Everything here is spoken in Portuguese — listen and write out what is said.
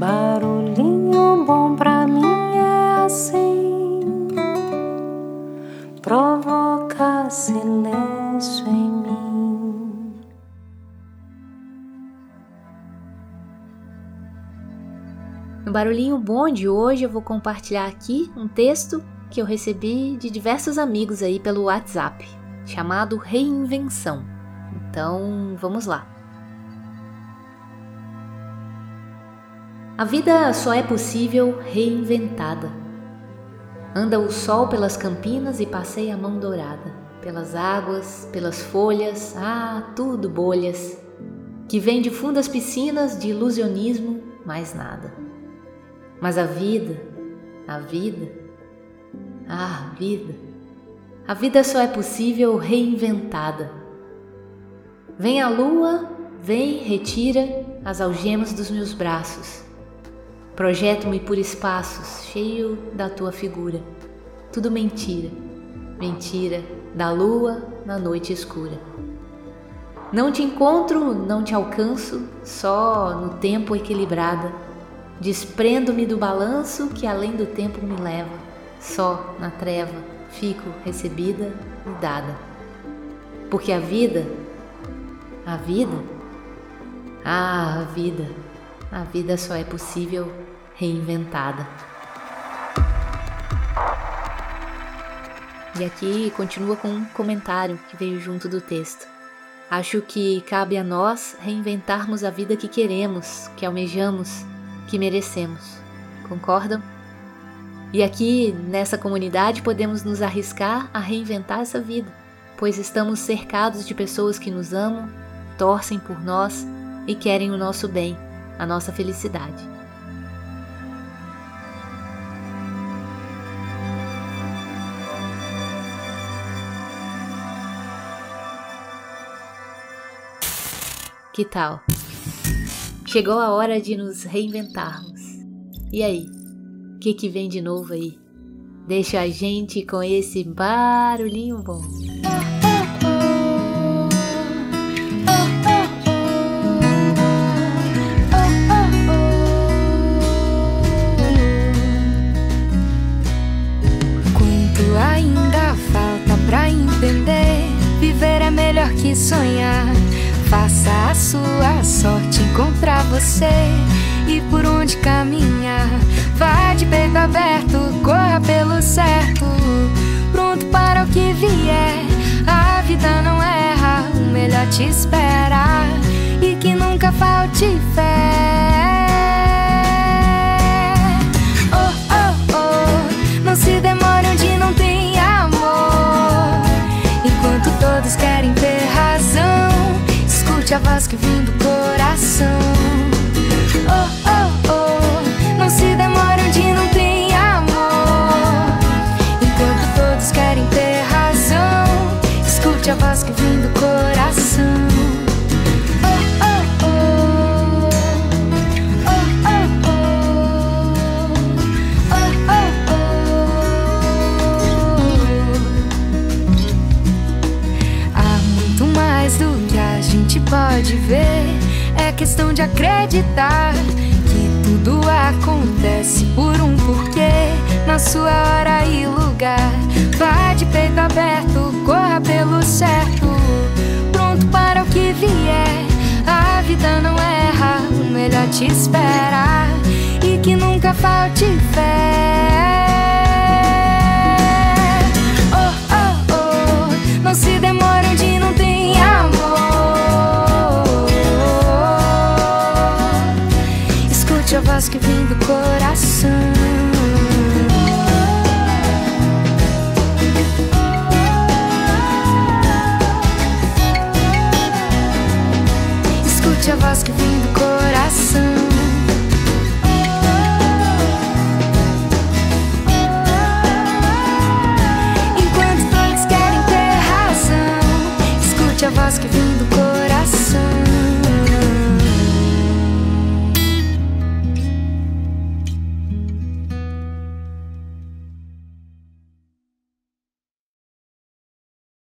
Barulhinho bom pra mim é assim, provoca silêncio em mim. No Barulhinho Bom de hoje eu vou compartilhar aqui um texto que eu recebi de diversos amigos aí pelo WhatsApp, chamado Reinvenção. Então, vamos lá. A vida só é possível reinventada. Anda o sol pelas campinas e passeia a mão dourada, pelas águas, pelas folhas, ah, tudo bolhas, que vem de fundas piscinas de ilusionismo, mais nada. Mas a vida, a vida, ah, vida, a vida só é possível reinventada. Vem a lua, vem, retira as algemas dos meus braços Projeto-me por espaços, cheio da tua figura. Tudo mentira, mentira da lua na noite escura. Não te encontro, não te alcanço, só no tempo equilibrada. Desprendo-me do balanço que além do tempo me leva. Só na treva fico recebida e dada. Porque a vida, a vida, ah, a vida, a vida só é possível reinventada. E aqui continua com um comentário que veio junto do texto. Acho que cabe a nós reinventarmos a vida que queremos, que almejamos, que merecemos. Concordam? E aqui nessa comunidade podemos nos arriscar a reinventar essa vida, pois estamos cercados de pessoas que nos amam, torcem por nós e querem o nosso bem, a nossa felicidade. Que tal? Chegou a hora de nos reinventarmos. E aí? O que, que vem de novo aí? Deixa a gente com esse barulhinho bom. Que sonhar. Faça a sua sorte encontrar você e por onde caminhar. Vá de peito aberto, corra pelo certo, pronto para o que vier. A vida não erra, o melhor te espera e que nunca falte fé. Que vem do coração. Oh, oh, oh, não se demore onde não tem amor. Enquanto todos querem ter razão, escute a voz que vem do coração. Pode ver, é questão de acreditar que tudo acontece por um porquê, na sua hora e lugar. Vá de peito aberto, corra pelo certo, pronto para o que vier. A vida não erra, o melhor te espera e que nunca falte fé. Voz que vem do coração. Escute a voz que vem do coração.